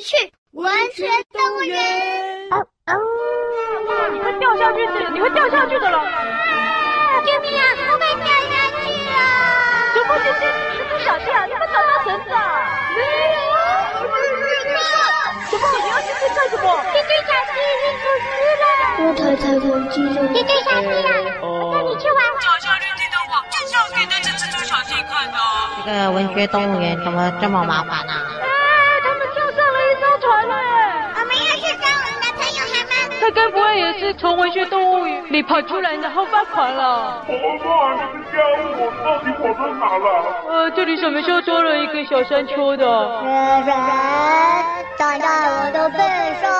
起去文学动物园。哦哦，你会掉下去的，你会掉下去的了！救命啊！我被掉下去了！小波姐姐，你不小心啊！你们找到绳子啊？没有啊！小波，你要进去干什么？这只小鸡已经出事了。我太太太激动。这只小鸡啊，我带你去玩。脚下绿地的话，就是要给那只蜘蛛小弟看的。这个文学动物园怎么这么麻烦呢？该不会也是从文学动物园里跑出来，然后发狂了？蛤蟆，你们家我到底跑到哪了？呃，这里什么时候多了一个小山丘的？人人站在我的背上。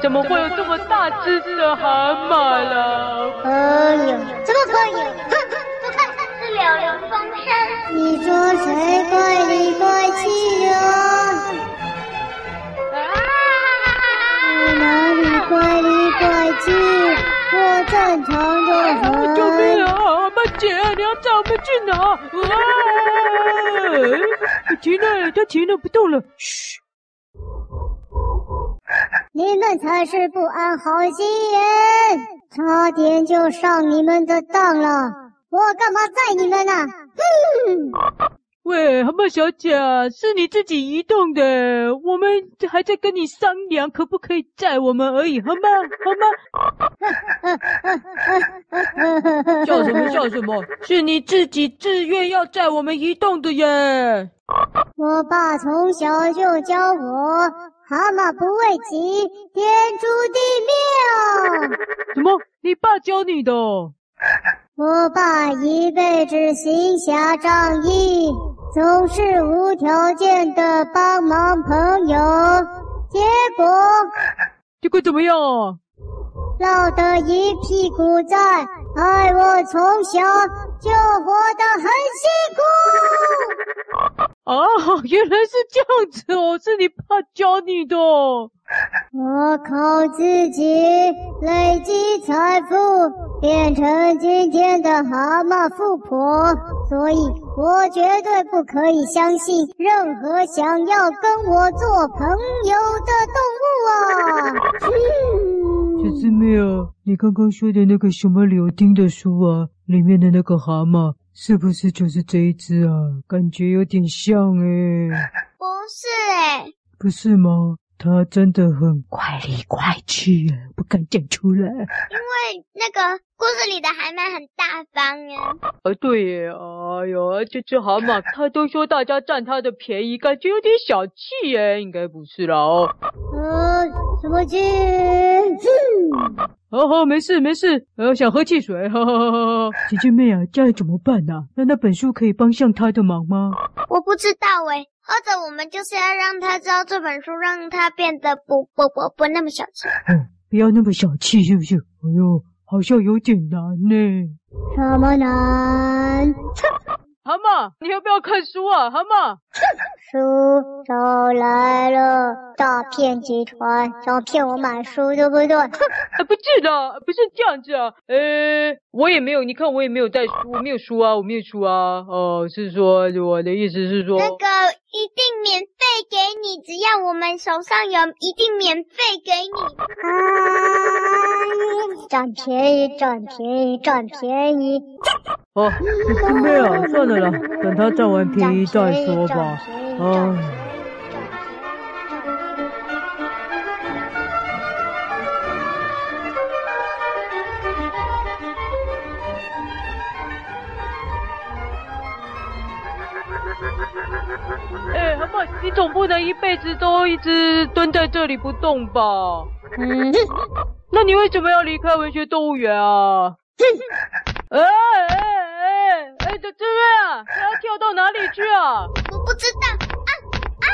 怎么会有这么大只的蛤蟆了？哎呀，怎么可以？哼，我 看是柳林风声。你说谁怪里怪气呀？怪气？我正常的很。救命啊！蛤蟆姐，你要载我们去哪？啊！停了，它停了，不动了。嘘。你们才是不安好心人，差点就上你们的当了。我干嘛载你们呢？哼！喂，蛤蟆小姐，是你自己移动的，我们还在跟你商量可不可以载我们而已，好吗？好吗？笑什么笑什么？是你自己自愿要载我们移动的耶！我爸从小就教我，蛤蟆不为急，天诛地灭啊！什么？你爸教你的？我爸一辈子行侠仗义，总是无条件的帮忙朋友，结果结果怎么样啊？落得一屁股债，害我从小就活得很辛苦。啊，原来是这样子哦，是你爸教你的。我靠自己累积财富，变成今天的蛤蟆富婆，所以我绝对不可以相信任何想要跟我做朋友的动物啊！小师妹啊，你刚刚说的那个什么柳丁的书啊，里面的那个蛤蟆，是不是就是这一只啊？感觉有点像诶。不是诶。不是吗？它真的很快里怪气啊，不敢讲出来。因为那个故事里的蛤蟆很大方啊。啊，对耶，哎呦，这只蛤蟆，他都说大家占他的便宜，感觉有点小气耶，应该不是啦哦。呃，什么气？好好，没事没事，呃，想喝汽水，哈哈哈哈。姐姐妹啊，这样怎么办呢？啊？那那本书可以帮上他的忙吗？我不知道诶。或者我们就是要让他知道这本书，让他变得不不不不那么小气。嗯，不要那么小气，是不是？哎呦，好像有点难呢。什么难？蛤蟆，你要不要看书啊？蛤蟆，书找来了，诈骗集团想骗我买书，对不对？啊，不是的，不是这样子啊。呃，我也没有，你看我也没有带书，我没有书啊，我没有书啊。哦，是说我的意思是说，那个一定免费给你，只要我们手上有，一定免费给你。啊，占便宜，占便宜，占便宜。哦，小妹啊，算了啦，等他占完便宜再说吧。哎。哎，蛤蟆，你总不能一辈子都一直蹲在这里不动吧？嗯，那你为什么要离开文学动物园啊？哎哎哎哎，这这边啊，你要跳到哪里去啊？我不知道啊啊啊！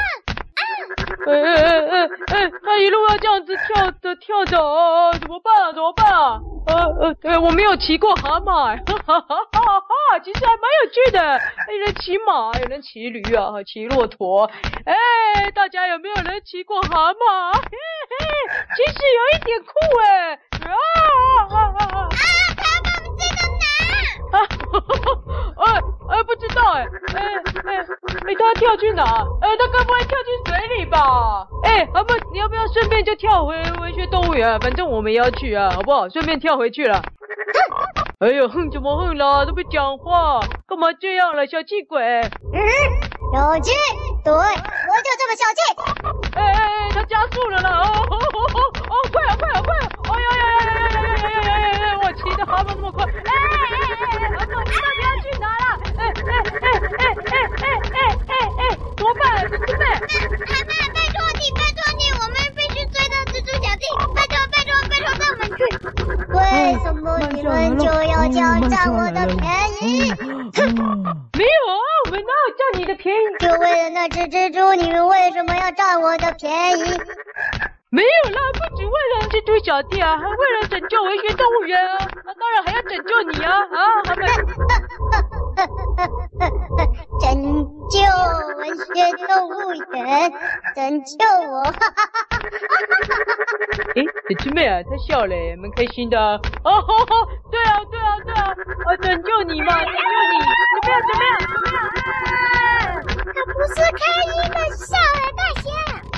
哎哎哎哎哎，他一路要这样子跳着跳着，哦哦，怎么办啊？怎么办啊？呃呃，对，我没有骑过蛤蟆，哈哈哈哈哈，其实还蛮有趣的，有人骑马，有人骑驴啊，骑骆驼，哎，大家有没有人骑过蛤蟆？嘿嘿，其实有一点酷哎，啊啊啊啊！啊，他们这个难。啊，哎哎，不知道哎，哎哎哎，他跳去哪？哎，他该不会跳进水里吧？哎，蛤蟆，你要不要顺便就跳回文学动物园？反正我们也要去啊，好不好？顺便跳回去了。哎呦，哼怎么哼啦？都不讲话，干嘛这样了，小气鬼？嗯，小气，对，我就这么小气。哎哎哎，他加速了啦！哦哦哦哦哦，快啊快啊快啊！哎呀呀呀呀呀呀呀呀呀呀！我骑的蛤蟆那么快！你们就要占我的便宜？哼！没有啊，我们哪有占你的便宜？就为了那只蜘蛛，你们为什么要占我的便宜？没有啦，不止为了蜘蛛小弟啊，还为了拯救文学动物园啊！那当然还要拯救你啊！啊，他 们拯救文学动物园，拯救我！哈哈哈哈哈哈！哎，小师妹啊，她笑了，蛮开心的啊！哦吼吼，对啊对啊对啊，啊，拯救你嘛，拯救你！怎么样怎么样怎么样？啊，他不是开心的笑了，大侠。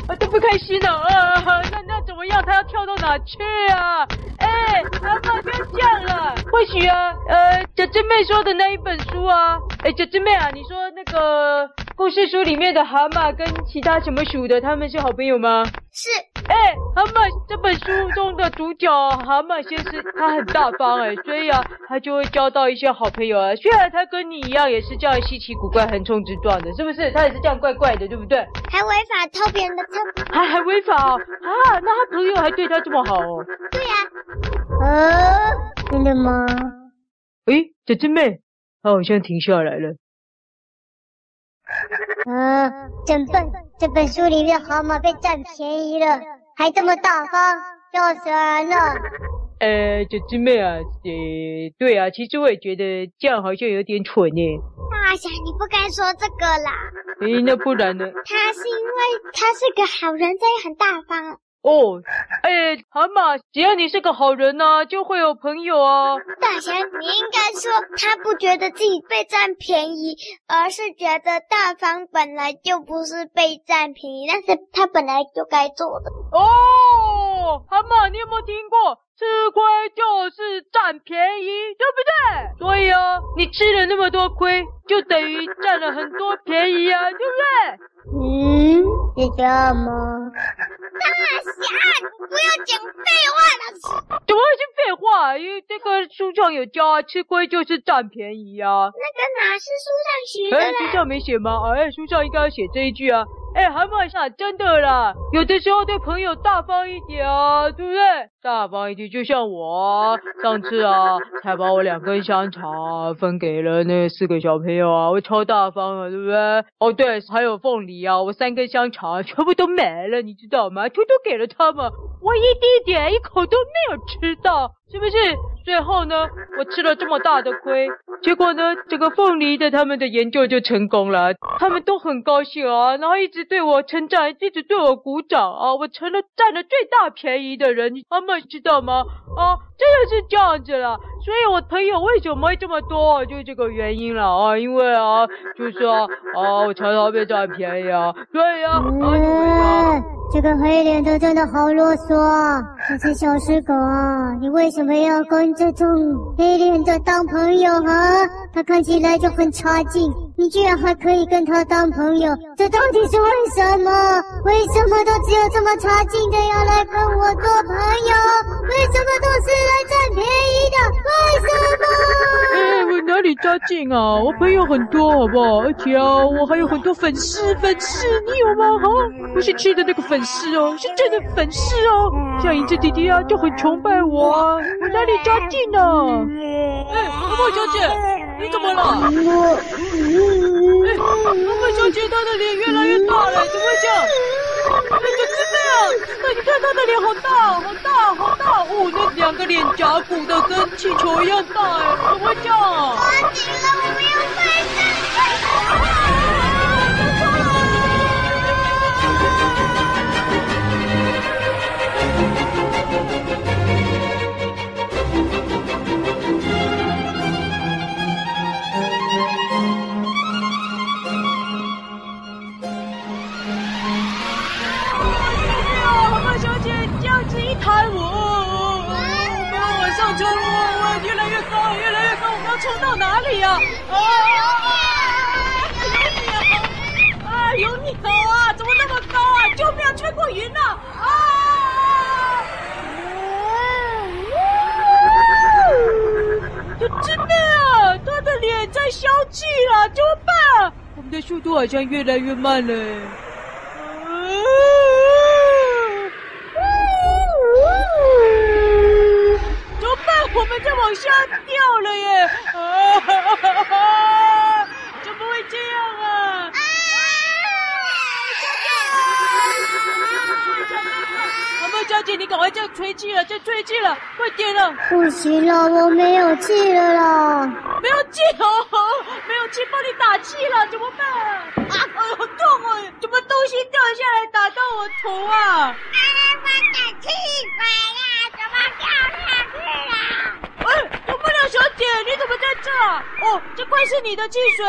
啊，都不开心了啊！那那怎么样？他要跳到哪去啊？哎，蛤蟆不要这样了。或许啊，呃，小珍妹说的那一本书啊，哎，小珍妹啊，你说那个故事书里面的蛤蟆跟其他什么鼠的，他们是好朋友吗？是。哎，蛤蟆这本书中的主角蛤蟆先生，他很大方哎，所以啊，他就会交到一些好朋友啊。虽然他跟你一样也是这样稀奇古怪、横冲直撞的，是不是？他也是这样怪怪的，对不对？还违法偷别人的车，还还违法哦啊！那他朋友还对他这么好哦？对呀。啊，真的吗？诶，小师妹，他好像停下来了。啊，真笨！这本书里面蛤蟆被占便宜了。还这么大方，笑死人了！呃，小师妹啊，呃，对啊，其实我也觉得这样好像有点蠢呢。大侠，你不该说这个啦。诶，那不然呢？他是因为他是个好人，所以很大方。哦，哎，蛤蟆，只要你是个好人呢，就会有朋友啊。大侠，你应该说他不觉得自己被占便宜，而是觉得大方本来就不是被占便宜，但是他本来就该做的。哦，蛤蟆，你有没有听过吃亏就是占便宜，对不对？所以啊，你吃了那么多亏，就等于占了很多便宜啊，对不对？嗯，是这样吗？大侠，你不要讲废话了。怎么会是废话？因为这个书上有教啊，吃亏就是占便宜啊。那个哪是书上写的？哎，书上没写吗？哎，书上应该要写这一句啊。哎，蛤蟆想真的啦，有的时候对朋友大方一点啊，对不对？大方一点，就像我上次啊，才把我两根香肠分给了那四个小朋友啊，我超大方啊，对不对？哦，对，还有凤梨啊，我三根香肠全部都没了，你知道吗？偷偷给了他们，我一丁点一口都没有吃到，是不是？最后呢，我吃了这么大的亏，结果呢，这个凤梨的他们的研究就成功了，他们都很高兴啊，然后一直对我称赞，一直对我鼓掌啊，我成了占了最大便宜的人，他们知道吗？啊，真的是这样子了，所以我朋友为什么会这么多，就是这个原因了啊，因为啊，就是啊，啊，我常常被占便宜啊，对呀，啊，啊，这个黑脸的真的好啰嗦啊，这只小狮狗啊，你为什么要跟这种黑脸的当朋友啊？他看起来就很差劲，你居然还可以跟他当朋友，这到底是为什么？为什么都只有这么差劲的要来跟我做朋友？为什么都是来占便宜哪里差劲啊？我朋友很多，好不好？而且啊，我还有很多粉丝，粉丝你有吗？哈，不是吃的那个粉丝哦，是真的粉丝哦。像银子弟弟啊，就很崇拜我啊，我哪里差劲呢？哎，蛤蟆小姐，你怎么了？哎，蛤蟆小姐，她的脸越来越大了，怎么会这样？哎，小师妹，那你看他的脸好大，好大，好大哦，那两个脸颊鼓的跟气球一样大，哎，怎么会这样啊？抓紧了，我们要快点！速度好像越来越慢了。怎么办我们在往下掉了耶！啊哈哈哈！怎么会这样啊？啊！蛤蟆小姐，你赶快再吹气了，再吹气了，快点了！不行了，我没有气了啦！没有气哦，没有气，帮你打气了，怎么办？啊！哎呦，好痛哦！怎么东西掉下来打到我头啊？啊！我的气管呀，怎么掉下去了？小姐，你怎么在这儿？哦，这块是你的汽水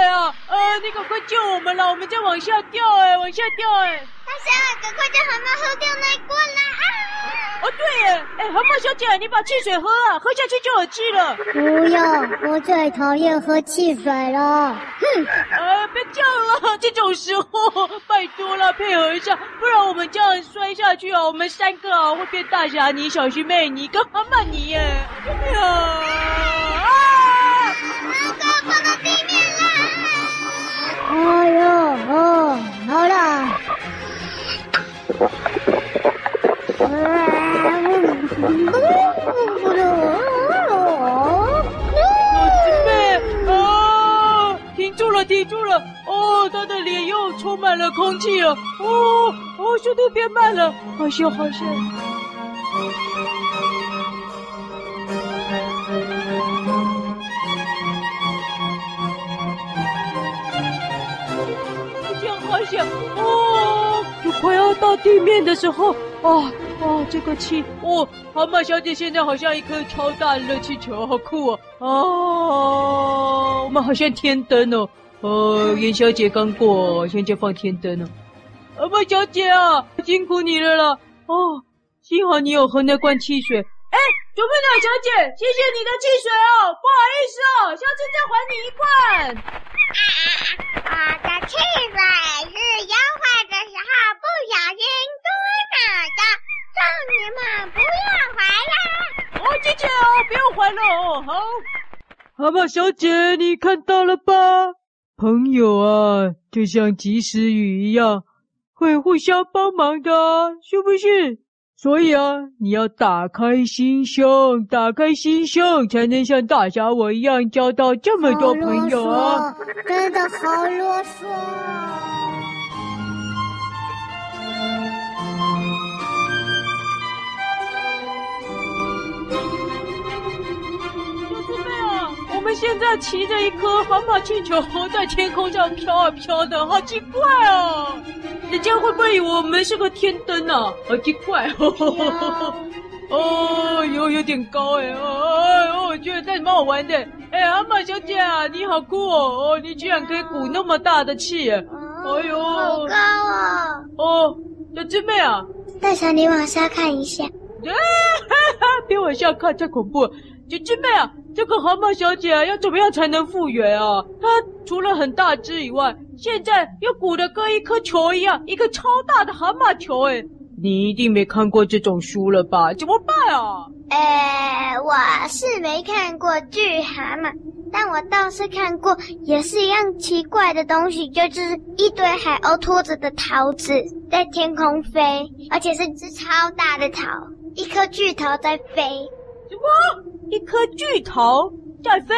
你赶快救我们了，我们在往下掉哎，往下掉哎！大侠，赶快叫蛤蟆喝掉那一罐来啊！哦，对耶，哎，蛤蟆小姐，你把汽水喝啊，喝下去就有气了。不要，我最讨厌喝汽水了。哼！哎，别这样了，这种时候拜托了，配合一下，不然我们这样摔下去啊，我们三个啊会变大侠你、小师妹你跟蛤蟆你耶！救命啊！哎呦哦，好了。小师妹啊，停住了，停住了！哦，他的脸又充满了空气了。哦哦，速度变慢了，好像好像。哦，就快要到地面的时候，哦哦，这个气，哦，蛤蟆小姐现在好像一颗超大的热气球，好酷哦！哦，我们好像天灯哦，哦，元宵节刚过，现在放天灯了。蛤蟆小姐啊，辛苦你了啦！哦，幸好你有喝那罐汽水。哎，啄木鸟小姐，谢谢你的汽水哦，不好意思哦，下次再还你一罐。啊，我的汽水是优惠的时候不小心多拿的，送你们不要还了。哦，谢谢哦，不要还了哦。好，蛤蟆小姐，你看到了吧？朋友啊，就像及时雨一样，会互相帮忙的，是不是？所以啊，你要打开心胸，打开心胸，才能像大侠我一样交到这么多朋友啊！真的好啰嗦。现在骑着一颗蛤蟆气球在天空上飘啊飘的，好奇怪哦！人家会不会以为我们是个天灯啊？好奇怪哦！哦，有有点高哎！哦，我觉得这蛮好玩的。哎，蛤蟆小姐啊，你好酷哦！哦，你居然可以鼓那么大的气！哎呦，好高啊！哦，小师妹啊，大侠，你往下看一下。啊哈哈，别往下看，太恐怖了。小师妹啊，这个蛤蟆小姐啊，要怎么样才能复原啊？她除了很大只以外，现在又鼓得跟一颗球一样，一个超大的蛤蟆球诶！你一定没看过这种书了吧？怎么办啊？呃，我是没看过巨蛤蟆，但我倒是看过也是一样奇怪的东西，就是一堆海鸥拖着的桃子在天空飞，而且是只超大的桃，一颗巨桃在飞。什么？一颗巨桃在飞？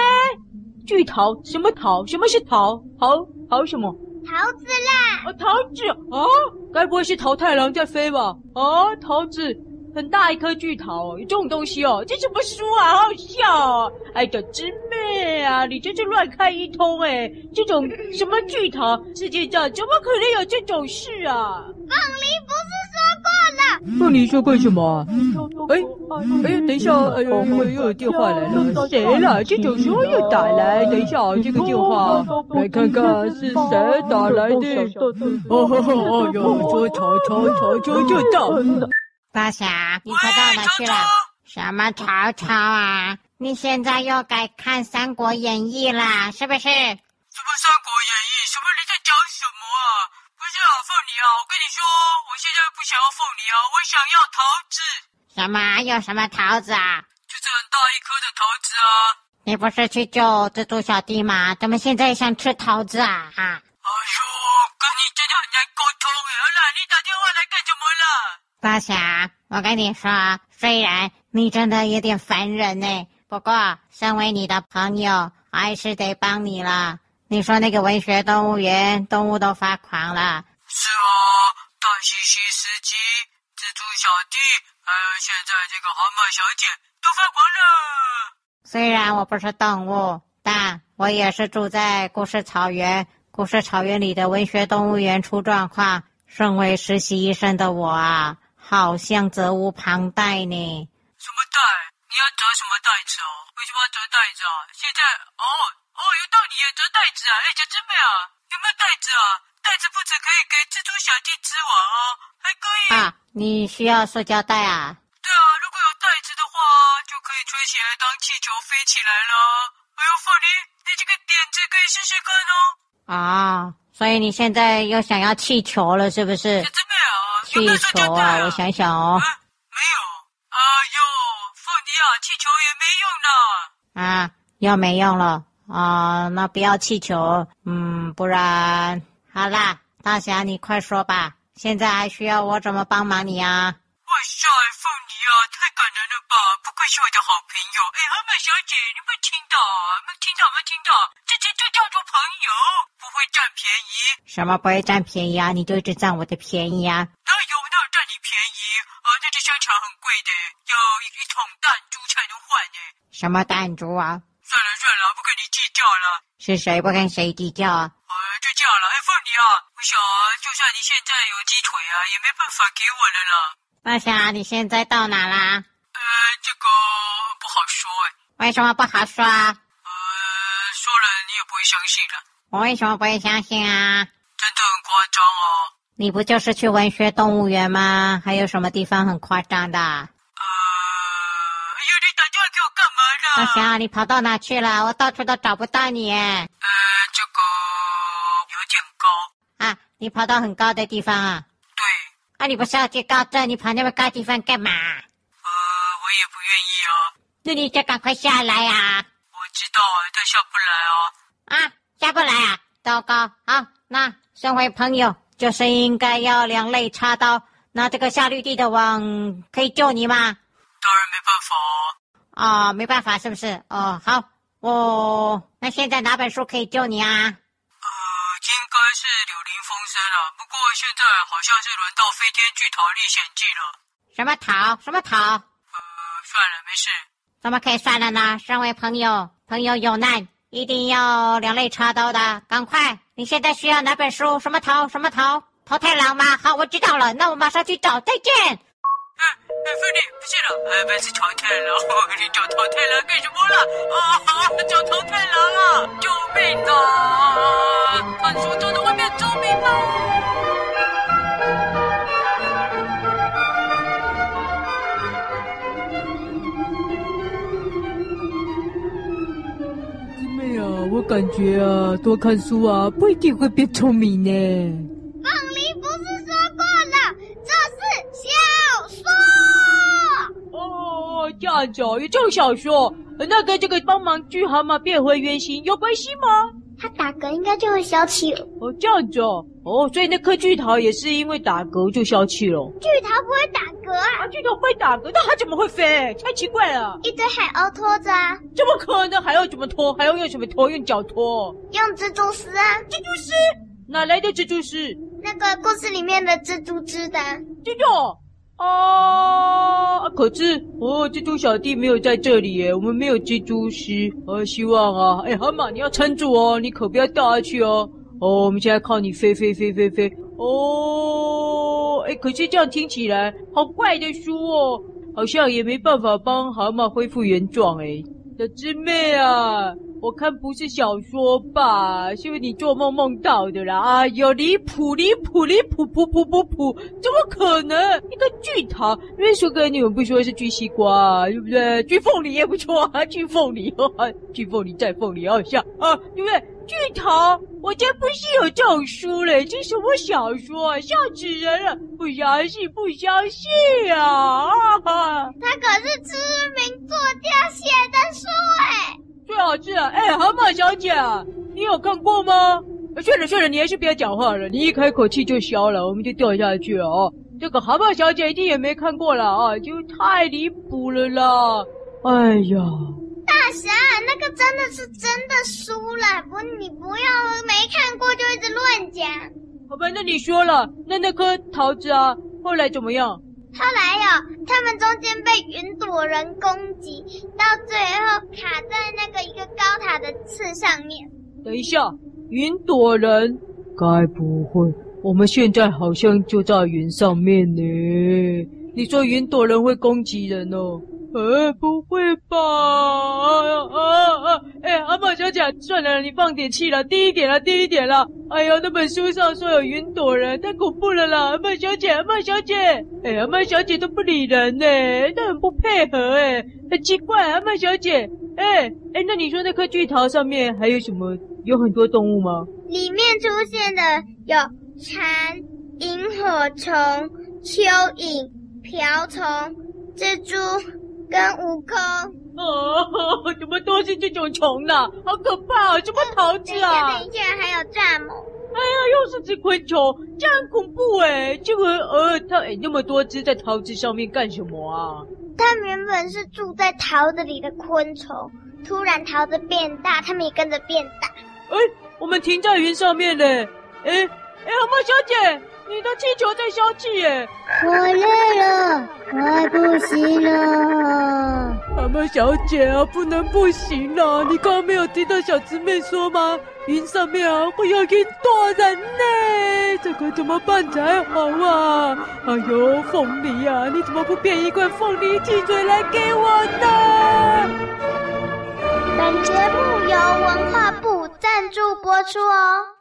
巨桃？什么桃？什么是桃？桃桃什么？桃子啦！哦，桃子啊！该不会是桃太郎在飞吧？啊，桃子，很大一颗巨桃，有这种东西哦？这什么书啊？好好笑哦！哎，小师妹啊，你真是乱开一通哎！这种什么巨桃，世界上怎么可能有这种事啊？凤梨不？那你说干什么啊？哎哎，等一下，哎呦，又有电话来了，谁了？这种时候又打来，等一下，这个电话来看看是谁打来的。哦哦哟，说曹操，曹操就到。大侠，你快到哪去了？什么曹操啊？你现在又改看《三国演义》啦，是不是？什么《三国演义》？什么？你在讲什么啊？不是啊，凤梨啊，我跟你说，我现在不想要凤梨啊，我想要桃子。什么？有什么桃子啊？就是很大一颗的桃子啊。你不是去救蜘蛛小弟吗？怎么现在想吃桃子啊？哈！哎呦，跟你真的很难沟通哎！好了，你打电话来干什么了？大侠，我跟你说，虽然你真的有点烦人呢，不过身为你的朋友，还是得帮你了。你说那个文学动物园，动物都发狂了。是啊，大西西司机、蜘蛛小弟，还有现在这个蛤蟆小姐都发狂了。虽然我不是动物，但我也是住在故事草原。故事草原里的文学动物园出状况，身为实习医生的我啊。好像责无旁贷呢。什么贷？你要折什么袋子哦？为什么要折袋子啊？现在哦哦，有道理耶，折袋子啊！哎，小师妹啊，有没有袋子啊？袋子不止可以给蜘蛛小弟织网啊，还可以啊。你需要塑胶袋啊？对啊，如果有袋子的话，就可以吹起来当气球飞起来了。哎呦，凤梨，你这个点子可以试试看哦。啊，所以你现在又想要气球了，是不是？小师妹啊气球啊，我想想哦。啊、没有，哎呦，气球也没用了。啊，又没用了啊，那不要气球，嗯，不然好啦，大侠你快说吧，现在还需要我怎么帮忙你啊？哇塞，凤梨啊，太感人了吧！不愧是我的好朋友。哎，蛤蟆小姐，你没听到？没听到？没听到？这这就叫做朋友，不会占便宜。什么不会占便宜啊？你就一直占我的便宜啊？什么弹珠啊？算了算了，不跟你计较了。是谁不跟谁计较啊？呃，就这样了。哎，凤梨啊，我想啊，就算你现在有鸡腿啊，也没办法给我了啦。大侠，你现在到哪啦？呃，这个不好说哎。为什么不好说啊？呃，说了你也不会相信的。我为什么不会相信啊？真的很夸张哦。你不就是去文学动物园吗？还有什么地方很夸张的？大侠，你跑到哪去了？我到处都找不到你。呃，这个有点高啊。你跑到很高的地方啊？对。啊，你不是要去高镇？你跑那么高地方干嘛？呃，我也不愿意啊。那你就赶快下来呀！我知道啊，但下不来啊。啊，下不来啊？糟糕！好，那身为朋友，就是应该要两肋插刀。那这个下绿地的网可以救你吗？当然没办法啊。啊、哦，没办法，是不是？哦，好，哦，那现在哪本书可以救你啊？呃，应该是《柳林风声》了。不过现在好像是轮到《飞天巨桃历险记》了。什么桃？什么桃？呃，算了，没事。怎么可以算了呢？身为朋友，朋友有难一定要两肋插刀的。赶快，你现在需要哪本书？什么桃？什么桃？桃太郎吗？好，我知道了，那我马上去找。再见。哎哎，凤梨，不见了！哎，被淘汰了！你叫淘汰了干什么了？啊，叫淘汰了啊！救命啊！看书走到外面救命啊！姊妹啊，我感觉啊，多看书啊，不一定会变聪明呢。这样子哦，也正想说，那跟这个帮忙巨蛤蟆变回原形有关系吗？他打嗝应该就会消气了。哦，这样子哦，哦，所以那颗巨桃也是因为打嗝就消气了。巨桃不会打嗝啊？啊，巨桃会打嗝，那它怎么会飞？太奇怪了。一堆海鸥拖着啊？怎么可能？还要怎么拖？还要用什么拖？用脚拖？用蜘蛛丝啊？蜘蛛丝？哪来的蜘蛛丝？那个故事里面的蜘蛛织的。这啊！可是哦，蜘蛛小弟没有在这里耶，我们没有蜘蛛丝。呃、希望啊，哎，蛤蟆，你要撑住哦，你可不要掉下去哦。哦，我们现在靠你飞飞飞飞飞。哦，哎，可是这样听起来好怪的书哦，好像也没办法帮蛤蟆恢复原状哎。小师妹啊，我看不是小说吧？是不是你做梦梦到的啦？哎呦，离谱离谱离谱谱谱谱谱！怎么可能？一个巨桃，因为说哥你们不说是巨西瓜，对不对？巨凤梨也不错啊，巨凤梨，巨凤梨再凤梨，好像啊，对不对？巨桃，我才不是有这种书嘞，这什么小说啊？吓死人了！不相信，不相信！啊他可是知名作家写的书哎。最好是啊，小姐，你有看过吗？算了算了，你还是不要讲话了，你一开口气就消了，我们就掉下去了哦。这个蛤蟆小姐一定也没看过了啊，就太离谱了啦！哎呀。大侠，那个真的是真的输了，不，你不要没看过就一直乱讲。好吧，那你说了，那那颗桃子啊，后来怎么样？后来呀、他们中间被云朵人攻击，到最后卡在那个一个高塔的刺上面。等一下，云朵人？该不会我们现在好像就在云上面呢？你说云朵人会攻击人哦？呃，不会吧？啊啊啊！哎，蛤蟆小姐，算了，你放点气了，低一点了，低一点了。哎呀，那本书上说有云朵人，太恐怖了啦！蛤蟆小姐，蛤蟆小姐，哎，蛤蟆小姐都不理人呢，都很不配合哎，很奇怪，蛤蟆小姐。哎哎，那你说那颗巨桃上面还有什么？有很多动物吗？里面出现的有蝉、萤火虫、蚯蚓、瓢虫、蜘蛛。跟悟空哦，怎么都是这种虫呢？好可怕啊！什么桃子啊？等一下，等一下，还有蚱蜢。哎呀，又是只昆虫，这样很恐怖哎！这个呃，它哎那么多只在桃子上面干什么啊？它原本是住在桃子里的昆虫，突然桃子变大，它们也跟着变大。哎，我们停在云上面嘞！哎哎，蛤蟆小姐。你的气球在消气耶！我累了，快不行了。蛤蟆小姐啊，不能不行了。你刚刚没有听到小姊妹说吗？云上面啊会有云朵人呢，这可怎么办才好啊？哎呦，凤梨啊，你怎么不变一罐凤梨汽水来给我呢？本节目由文化部赞助播出哦。